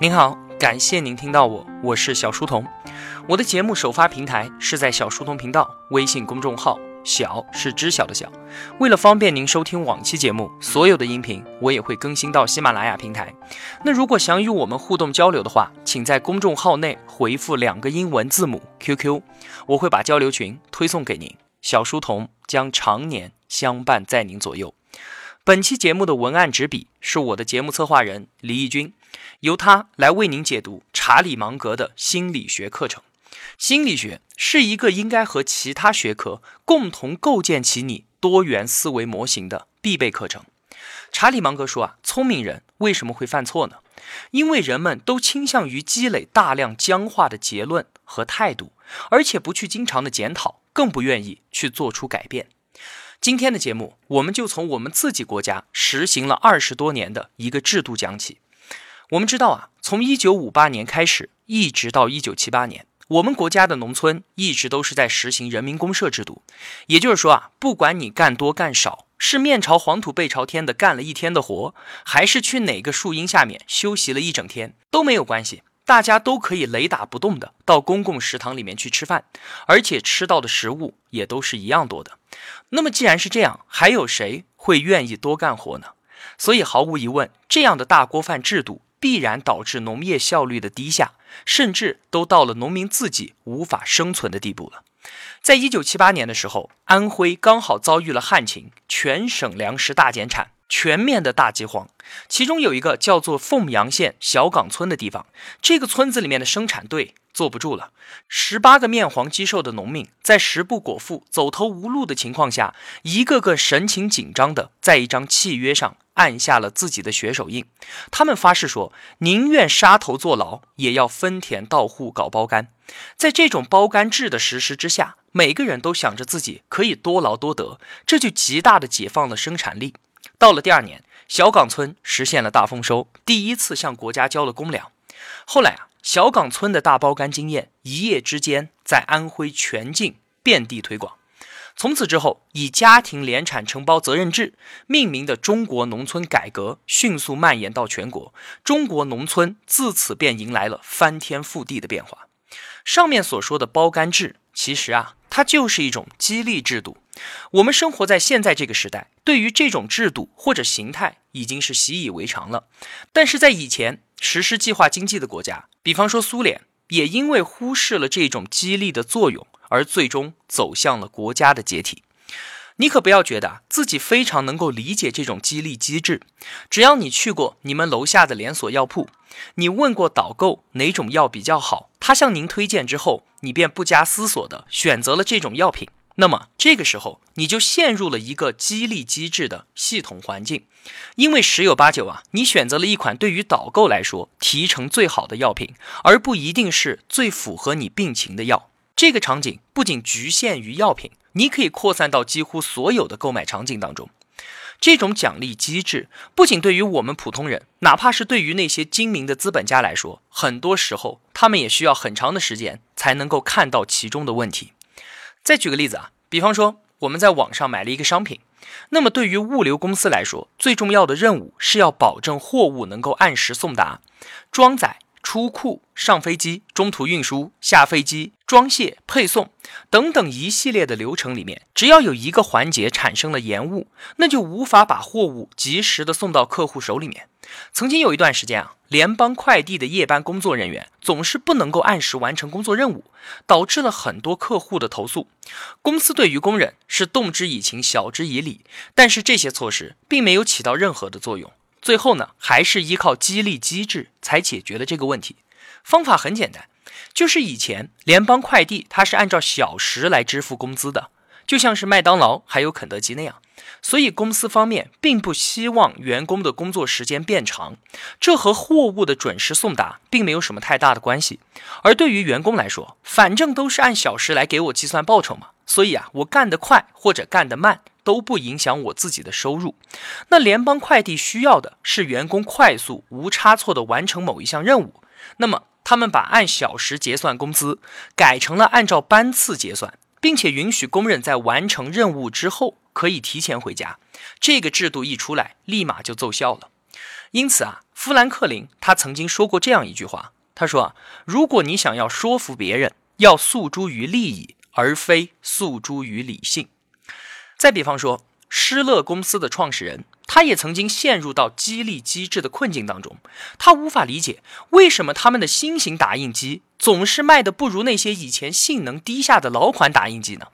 您好，感谢您听到我，我是小书童。我的节目首发平台是在小书童频道微信公众号，小是知晓的小。为了方便您收听往期节目，所有的音频我也会更新到喜马拉雅平台。那如果想与我们互动交流的话，请在公众号内回复两个英文字母 QQ，我会把交流群推送给您。小书童将常年相伴在您左右。本期节目的文案执笔是我的节目策划人李义军，由他来为您解读查理芒格的心理学课程。心理学是一个应该和其他学科共同构建起你多元思维模型的必备课程。查理芒格说啊，聪明人为什么会犯错呢？因为人们都倾向于积累大量僵化的结论和态度，而且不去经常的检讨，更不愿意去做出改变。今天的节目，我们就从我们自己国家实行了二十多年的一个制度讲起。我们知道啊，从一九五八年开始，一直到一九七八年，我们国家的农村一直都是在实行人民公社制度。也就是说啊，不管你干多干少，是面朝黄土背朝天的干了一天的活，还是去哪个树荫下面休息了一整天，都没有关系。大家都可以雷打不动的到公共食堂里面去吃饭，而且吃到的食物也都是一样多的。那么既然是这样，还有谁会愿意多干活呢？所以毫无疑问，这样的大锅饭制度必然导致农业效率的低下，甚至都到了农民自己无法生存的地步了。在一九七八年的时候，安徽刚好遭遇了旱情，全省粮食大减产。全面的大饥荒，其中有一个叫做凤阳县小岗村的地方，这个村子里面的生产队坐不住了，十八个面黄肌瘦的农民在食不果腹、走投无路的情况下，一个个神情紧张的在一张契约上按下了自己的血手印，他们发誓说，宁愿杀头坐牢，也要分田到户搞包干。在这种包干制的实施之下，每个人都想着自己可以多劳多得，这就极大的解放了生产力。到了第二年，小岗村实现了大丰收，第一次向国家交了公粮。后来啊，小岗村的大包干经验一夜之间在安徽全境遍地推广。从此之后，以家庭联产承包责任制命名的中国农村改革迅速蔓延到全国，中国农村自此便迎来了翻天覆地的变化。上面所说的包干制，其实啊，它就是一种激励制度。我们生活在现在这个时代，对于这种制度或者形态已经是习以为常了。但是在以前实施计划经济的国家，比方说苏联，也因为忽视了这种激励的作用，而最终走向了国家的解体。你可不要觉得自己非常能够理解这种激励机制。只要你去过你们楼下的连锁药铺，你问过导购哪种药比较好，他向您推荐之后，你便不加思索的选择了这种药品。那么这个时候，你就陷入了一个激励机制的系统环境，因为十有八九啊，你选择了一款对于导购来说提成最好的药品，而不一定是最符合你病情的药。这个场景不仅局限于药品，你可以扩散到几乎所有的购买场景当中。这种奖励机制不仅对于我们普通人，哪怕是对于那些精明的资本家来说，很多时候他们也需要很长的时间才能够看到其中的问题。再举个例子啊，比方说我们在网上买了一个商品，那么对于物流公司来说，最重要的任务是要保证货物能够按时送达、装载、出库、上飞机、中途运输、下飞机、装卸、配送等等一系列的流程里面，只要有一个环节产生了延误，那就无法把货物及时的送到客户手里面。曾经有一段时间啊，联邦快递的夜班工作人员总是不能够按时完成工作任务，导致了很多客户的投诉。公司对于工人是动之以情，晓之以理，但是这些措施并没有起到任何的作用。最后呢，还是依靠激励机制才解决了这个问题。方法很简单，就是以前联邦快递它是按照小时来支付工资的，就像是麦当劳还有肯德基那样。所以，公司方面并不希望员工的工作时间变长，这和货物的准时送达并没有什么太大的关系。而对于员工来说，反正都是按小时来给我计算报酬嘛，所以啊，我干得快或者干得慢都不影响我自己的收入。那联邦快递需要的是员工快速无差错的完成某一项任务，那么他们把按小时结算工资改成了按照班次结算，并且允许工人在完成任务之后。可以提前回家，这个制度一出来，立马就奏效了。因此啊，富兰克林他曾经说过这样一句话，他说啊，如果你想要说服别人，要诉诸于利益，而非诉诸于理性。再比方说，施乐公司的创始人。他也曾经陷入到激励机制的困境当中，他无法理解为什么他们的新型打印机总是卖的不如那些以前性能低下的老款打印机呢？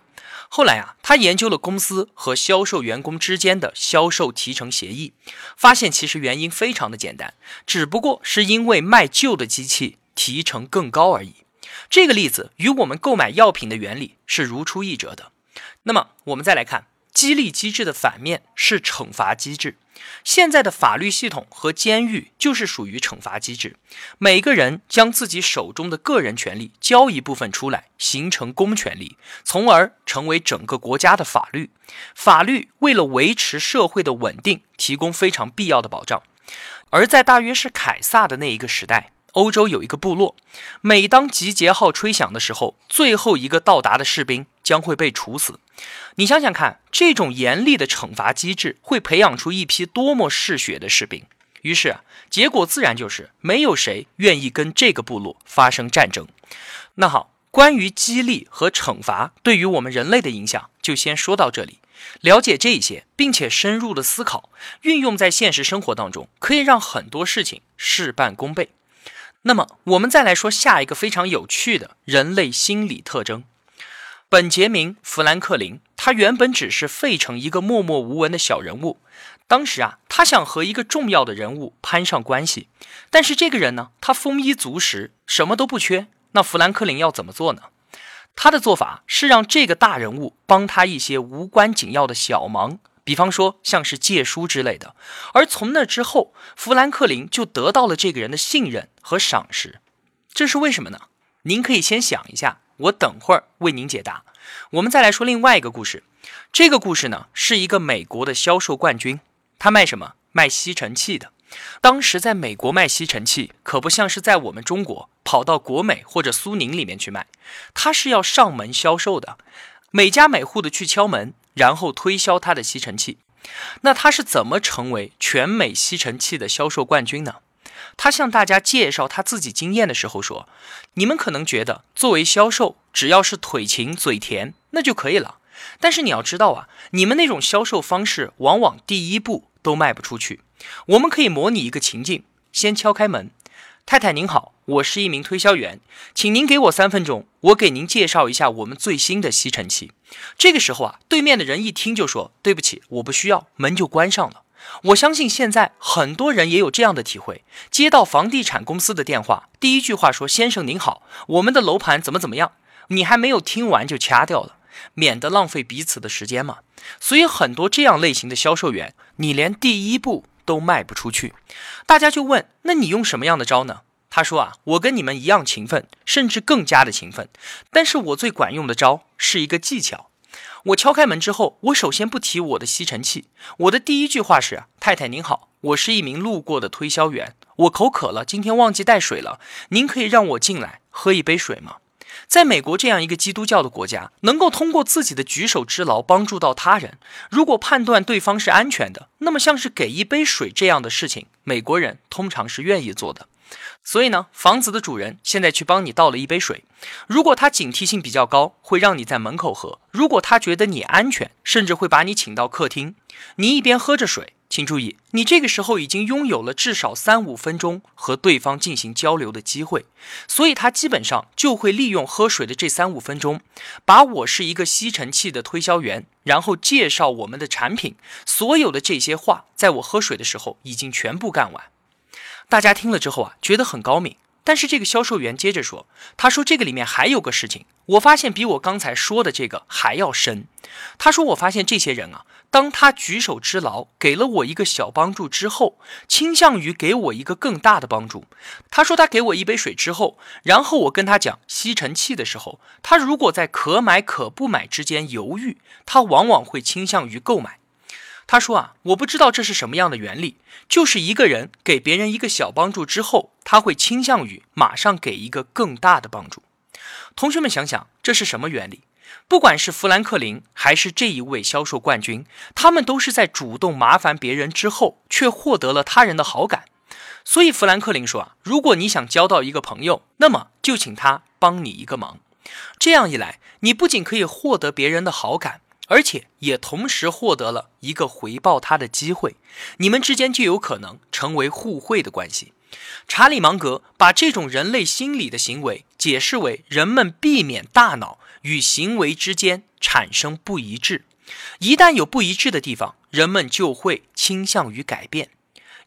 后来啊，他研究了公司和销售员工之间的销售提成协议，发现其实原因非常的简单，只不过是因为卖旧的机器提成更高而已。这个例子与我们购买药品的原理是如出一辙的。那么我们再来看。激励机制的反面是惩罚机制。现在的法律系统和监狱就是属于惩罚机制。每个人将自己手中的个人权利交一部分出来，形成公权力，从而成为整个国家的法律。法律为了维持社会的稳定，提供非常必要的保障。而在大约是凯撒的那一个时代。欧洲有一个部落，每当集结号吹响的时候，最后一个到达的士兵将会被处死。你想想看，这种严厉的惩罚机制会培养出一批多么嗜血的士兵。于是，结果自然就是没有谁愿意跟这个部落发生战争。那好，关于激励和惩罚对于我们人类的影响，就先说到这里。了解这些，并且深入的思考，运用在现实生活当中，可以让很多事情事半功倍。那么，我们再来说下一个非常有趣的人类心理特征。本杰明·富兰克林，他原本只是费城一个默默无闻的小人物。当时啊，他想和一个重要的人物攀上关系，但是这个人呢，他丰衣足食，什么都不缺。那富兰克林要怎么做呢？他的做法是让这个大人物帮他一些无关紧要的小忙。比方说，像是借书之类的，而从那之后，富兰克林就得到了这个人的信任和赏识。这是为什么呢？您可以先想一下，我等会儿为您解答。我们再来说另外一个故事。这个故事呢，是一个美国的销售冠军，他卖什么？卖吸尘器的。当时在美国卖吸尘器，可不像是在我们中国跑到国美或者苏宁里面去卖，他是要上门销售的，每家每户的去敲门。然后推销他的吸尘器，那他是怎么成为全美吸尘器的销售冠军呢？他向大家介绍他自己经验的时候说：“你们可能觉得作为销售，只要是腿勤嘴甜那就可以了。但是你要知道啊，你们那种销售方式往往第一步都卖不出去。我们可以模拟一个情境，先敲开门。”太太您好，我是一名推销员，请您给我三分钟，我给您介绍一下我们最新的吸尘器。这个时候啊，对面的人一听就说：“对不起，我不需要。”门就关上了。我相信现在很多人也有这样的体会：接到房地产公司的电话，第一句话说：“先生您好，我们的楼盘怎么怎么样？”你还没有听完就掐掉了，免得浪费彼此的时间嘛。所以很多这样类型的销售员，你连第一步。都卖不出去，大家就问：那你用什么样的招呢？他说啊，我跟你们一样勤奋，甚至更加的勤奋。但是我最管用的招是一个技巧。我敲开门之后，我首先不提我的吸尘器，我的第一句话是：太太您好，我是一名路过的推销员，我口渴了，今天忘记带水了，您可以让我进来喝一杯水吗？在美国这样一个基督教的国家，能够通过自己的举手之劳帮助到他人，如果判断对方是安全的，那么像是给一杯水这样的事情，美国人通常是愿意做的。所以呢，房子的主人现在去帮你倒了一杯水，如果他警惕性比较高，会让你在门口喝；如果他觉得你安全，甚至会把你请到客厅，你一边喝着水。请注意，你这个时候已经拥有了至少三五分钟和对方进行交流的机会，所以他基本上就会利用喝水的这三五分钟，把我是一个吸尘器的推销员，然后介绍我们的产品，所有的这些话，在我喝水的时候已经全部干完。大家听了之后啊，觉得很高明。但是这个销售员接着说：“他说这个里面还有个事情，我发现比我刚才说的这个还要深。他说我发现这些人啊，当他举手之劳给了我一个小帮助之后，倾向于给我一个更大的帮助。他说他给我一杯水之后，然后我跟他讲吸尘器的时候，他如果在可买可不买之间犹豫，他往往会倾向于购买。”他说啊，我不知道这是什么样的原理，就是一个人给别人一个小帮助之后，他会倾向于马上给一个更大的帮助。同学们想想，这是什么原理？不管是富兰克林还是这一位销售冠军，他们都是在主动麻烦别人之后，却获得了他人的好感。所以富兰克林说啊，如果你想交到一个朋友，那么就请他帮你一个忙。这样一来，你不仅可以获得别人的好感，而且也同时获得了一个回报他的机会，你们之间就有可能成为互惠的关系。查理芒格把这种人类心理的行为解释为人们避免大脑与行为之间产生不一致，一旦有不一致的地方，人们就会倾向于改变。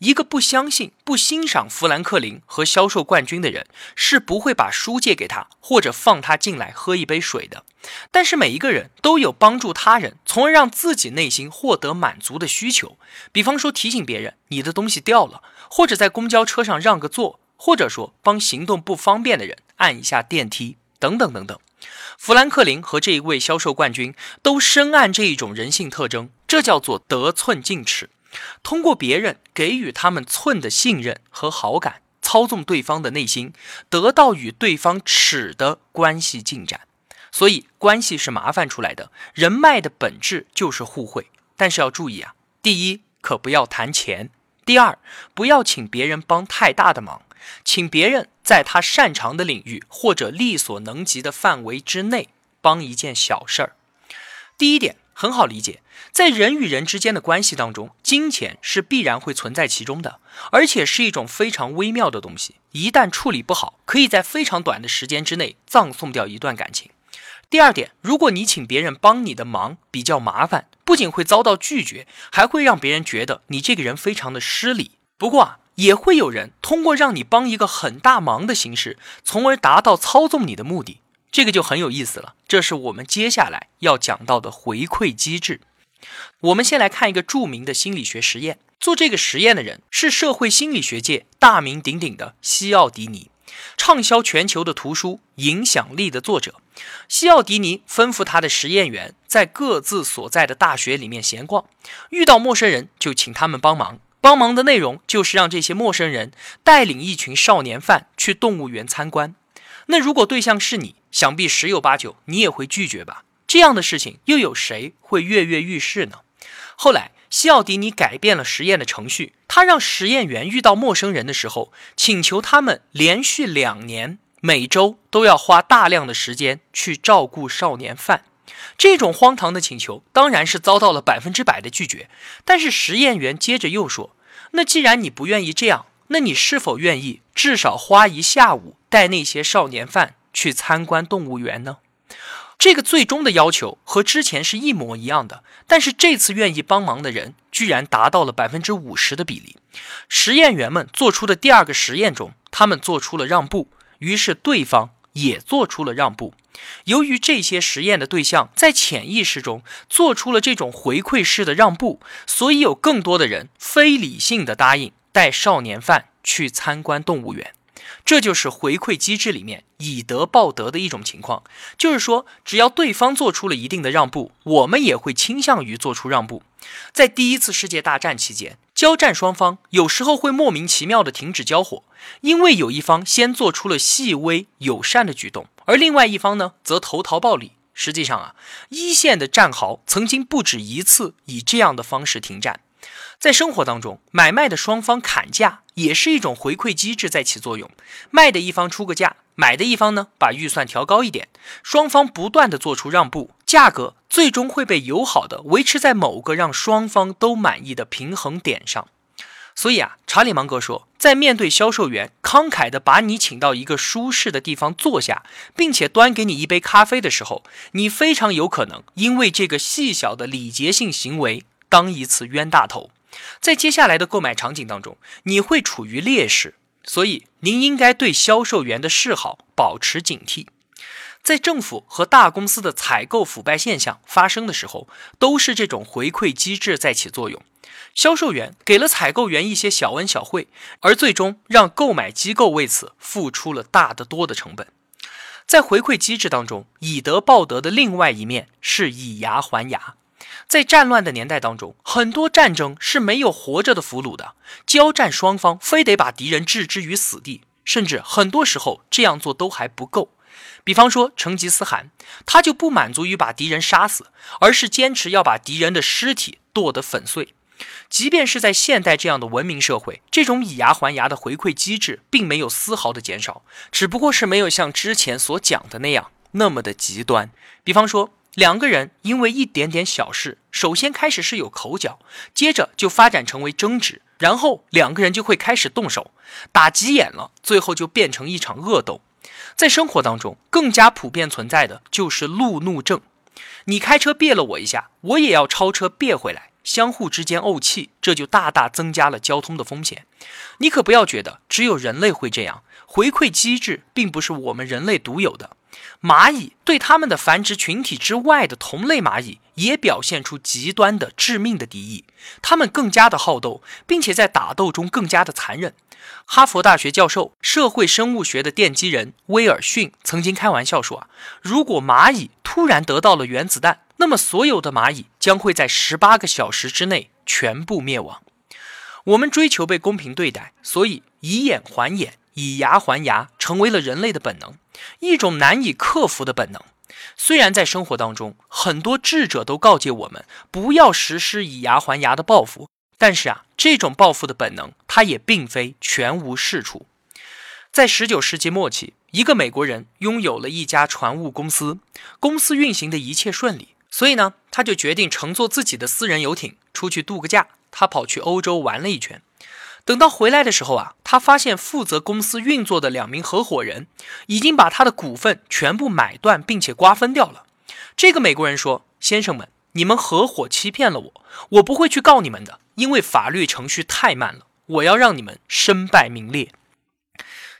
一个不相信、不欣赏富兰克林和销售冠军的人，是不会把书借给他，或者放他进来喝一杯水的。但是每一个人都有帮助他人，从而让自己内心获得满足的需求。比方说提醒别人你的东西掉了，或者在公交车上让个座，或者说帮行动不方便的人按一下电梯，等等等等。富兰克林和这一位销售冠军都深谙这一种人性特征，这叫做得寸进尺。通过别人给予他们寸的信任和好感，操纵对方的内心，得到与对方尺的关系进展。所以，关系是麻烦出来的，人脉的本质就是互惠。但是要注意啊，第一，可不要谈钱；第二，不要请别人帮太大的忙，请别人在他擅长的领域或者力所能及的范围之内帮一件小事儿。第一点。很好理解，在人与人之间的关系当中，金钱是必然会存在其中的，而且是一种非常微妙的东西。一旦处理不好，可以在非常短的时间之内葬送掉一段感情。第二点，如果你请别人帮你的忙比较麻烦，不仅会遭到拒绝，还会让别人觉得你这个人非常的失礼。不过啊，也会有人通过让你帮一个很大忙的形式，从而达到操纵你的目的。这个就很有意思了，这是我们接下来要讲到的回馈机制。我们先来看一个著名的心理学实验，做这个实验的人是社会心理学界大名鼎鼎的西奥迪尼，畅销全球的图书《影响力》的作者。西奥迪尼吩咐他的实验员在各自所在的大学里面闲逛，遇到陌生人就请他们帮忙。帮忙的内容就是让这些陌生人带领一群少年犯去动物园参观。那如果对象是你？想必十有八九你也会拒绝吧？这样的事情又有谁会跃跃欲试呢？后来，西奥迪尼改变了实验的程序，他让实验员遇到陌生人的时候，请求他们连续两年每周都要花大量的时间去照顾少年犯。这种荒唐的请求当然是遭到了百分之百的拒绝。但是实验员接着又说：“那既然你不愿意这样，那你是否愿意至少花一下午带那些少年犯？”去参观动物园呢？这个最终的要求和之前是一模一样的，但是这次愿意帮忙的人居然达到了百分之五十的比例。实验员们做出的第二个实验中，他们做出了让步，于是对方也做出了让步。由于这些实验的对象在潜意识中做出了这种回馈式的让步，所以有更多的人非理性的答应带少年犯去参观动物园。这就是回馈机制里面以德报德的一种情况，就是说，只要对方做出了一定的让步，我们也会倾向于做出让步。在第一次世界大战期间，交战双方有时候会莫名其妙的停止交火，因为有一方先做出了细微友善的举动，而另外一方呢则投桃报李。实际上啊，一线的战壕曾经不止一次以这样的方式停战。在生活当中，买卖的双方砍价也是一种回馈机制在起作用。卖的一方出个价，买的一方呢把预算调高一点，双方不断的做出让步，价格最终会被友好的维持在某个让双方都满意的平衡点上。所以啊，查理芒格说，在面对销售员慷慨的把你请到一个舒适的地方坐下，并且端给你一杯咖啡的时候，你非常有可能因为这个细小的礼节性行为当一次冤大头。在接下来的购买场景当中，你会处于劣势，所以您应该对销售员的示好保持警惕。在政府和大公司的采购腐败现象发生的时候，都是这种回馈机制在起作用。销售员给了采购员一些小恩小惠，而最终让购买机构为此付出了大得多的成本。在回馈机制当中，以德报德的另外一面是以牙还牙。在战乱的年代当中，很多战争是没有活着的俘虏的，交战双方非得把敌人置之于死地，甚至很多时候这样做都还不够。比方说成吉思汗，他就不满足于把敌人杀死，而是坚持要把敌人的尸体剁得粉碎。即便是在现代这样的文明社会，这种以牙还牙的回馈机制并没有丝毫的减少，只不过是没有像之前所讲的那样那么的极端。比方说，两个人因为一点点小事，首先开始是有口角，接着就发展成为争执，然后两个人就会开始动手，打急眼了，最后就变成一场恶斗。在生活当中，更加普遍存在的就是路怒症。你开车别了我一下，我也要超车别回来，相互之间怄气，这就大大增加了交通的风险。你可不要觉得只有人类会这样，回馈机制并不是我们人类独有的。蚂蚁对它们的繁殖群体之外的同类蚂蚁也表现出极端的致命的敌意，它们更加的好斗，并且在打斗中更加的残忍。哈佛大学教授、社会生物学的奠基人威尔逊曾经开玩笑说：“啊，如果蚂蚁突然得到了原子弹，那么所有的蚂蚁将会在十八个小时之内全部灭亡。”我们追求被公平对待，所以以眼还眼，以牙还牙，成为了人类的本能，一种难以克服的本能。虽然在生活当中，很多智者都告诫我们不要实施以牙还牙的报复。但是啊，这种报复的本能，它也并非全无是处。在十九世纪末期，一个美国人拥有了一家船务公司，公司运行的一切顺利，所以呢，他就决定乘坐自己的私人游艇出去度个假。他跑去欧洲玩了一圈，等到回来的时候啊，他发现负责公司运作的两名合伙人已经把他的股份全部买断，并且瓜分掉了。这个美国人说：“先生们。”你们合伙欺骗了我，我不会去告你们的，因为法律程序太慢了。我要让你们身败名裂。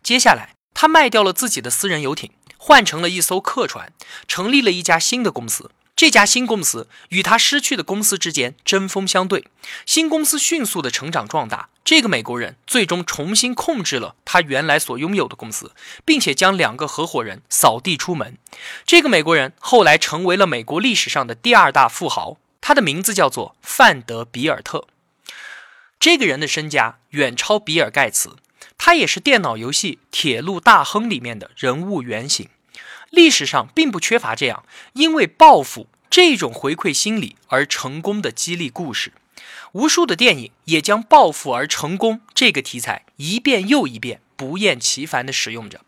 接下来，他卖掉了自己的私人游艇，换成了一艘客船，成立了一家新的公司。这家新公司与他失去的公司之间针锋相对，新公司迅速的成长壮大。这个美国人最终重新控制了他原来所拥有的公司，并且将两个合伙人扫地出门。这个美国人后来成为了美国历史上的第二大富豪，他的名字叫做范德比尔特。这个人的身家远超比尔盖茨，他也是电脑游戏《铁路大亨》里面的人物原型。历史上并不缺乏这样因为报复这种回馈心理而成功的激励故事，无数的电影也将报复而成功这个题材一遍又一遍不厌其烦地使用着。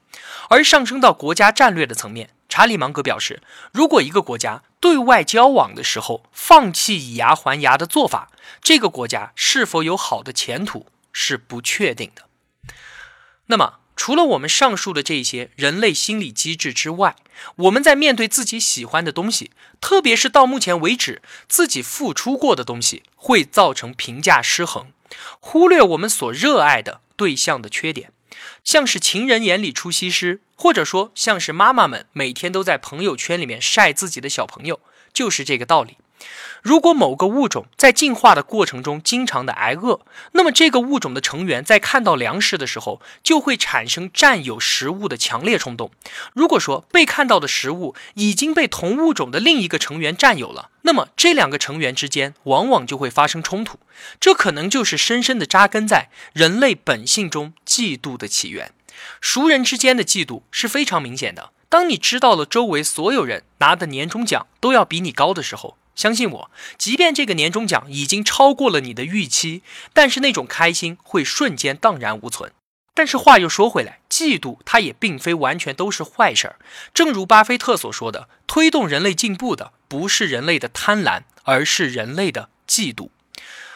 而上升到国家战略的层面，查理芒格表示，如果一个国家对外交往的时候放弃以牙还牙的做法，这个国家是否有好的前途是不确定的。那么。除了我们上述的这些人类心理机制之外，我们在面对自己喜欢的东西，特别是到目前为止自己付出过的东西，会造成评价失衡，忽略我们所热爱的对象的缺点，像是情人眼里出西施，或者说像是妈妈们每天都在朋友圈里面晒自己的小朋友，就是这个道理。如果某个物种在进化的过程中经常的挨饿，那么这个物种的成员在看到粮食的时候，就会产生占有食物的强烈冲动。如果说被看到的食物已经被同物种的另一个成员占有了，那么这两个成员之间往往就会发生冲突。这可能就是深深的扎根在人类本性中嫉妒的起源。熟人之间的嫉妒是非常明显的。当你知道了周围所有人拿的年终奖都要比你高的时候，相信我，即便这个年终奖已经超过了你的预期，但是那种开心会瞬间荡然无存。但是话又说回来，嫉妒它也并非完全都是坏事儿。正如巴菲特所说的，推动人类进步的不是人类的贪婪，而是人类的嫉妒。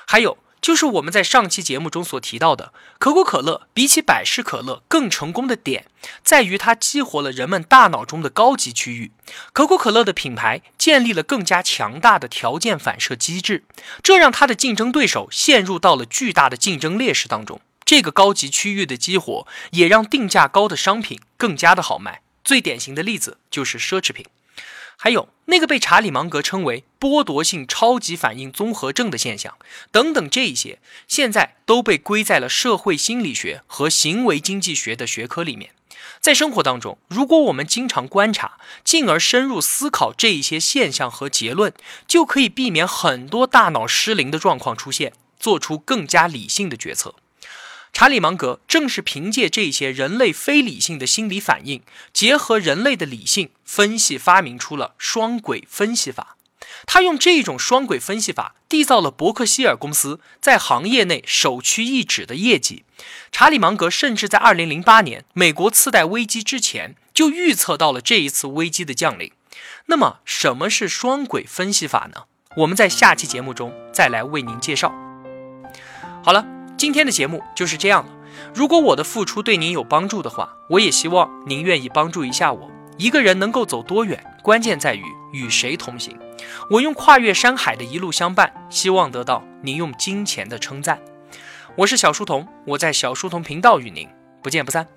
还有。就是我们在上期节目中所提到的，可口可乐比起百事可乐更成功的点，在于它激活了人们大脑中的高级区域。可口可乐的品牌建立了更加强大的条件反射机制，这让它的竞争对手陷入到了巨大的竞争劣势当中。这个高级区域的激活，也让定价高的商品更加的好卖。最典型的例子就是奢侈品。还有那个被查理芒格称为剥夺性超级反应综合症的现象，等等，这些现在都被归在了社会心理学和行为经济学的学科里面。在生活当中，如果我们经常观察，进而深入思考这一些现象和结论，就可以避免很多大脑失灵的状况出现，做出更加理性的决策。查理芒格正是凭借这些人类非理性的心理反应，结合人类的理性分析，发明出了双轨分析法。他用这种双轨分析法缔造了伯克希尔公司在行业内首屈一指的业绩。查理芒格甚至在2008年美国次贷危机之前就预测到了这一次危机的降临。那么，什么是双轨分析法呢？我们在下期节目中再来为您介绍。好了，今天的节目就是这样了。如果我的付出对您有帮助的话，我也希望您愿意帮助一下我。一个人能够走多远，关键在于与谁同行。我用跨越山海的一路相伴，希望得到您用金钱的称赞。我是小书童，我在小书童频道与您不见不散。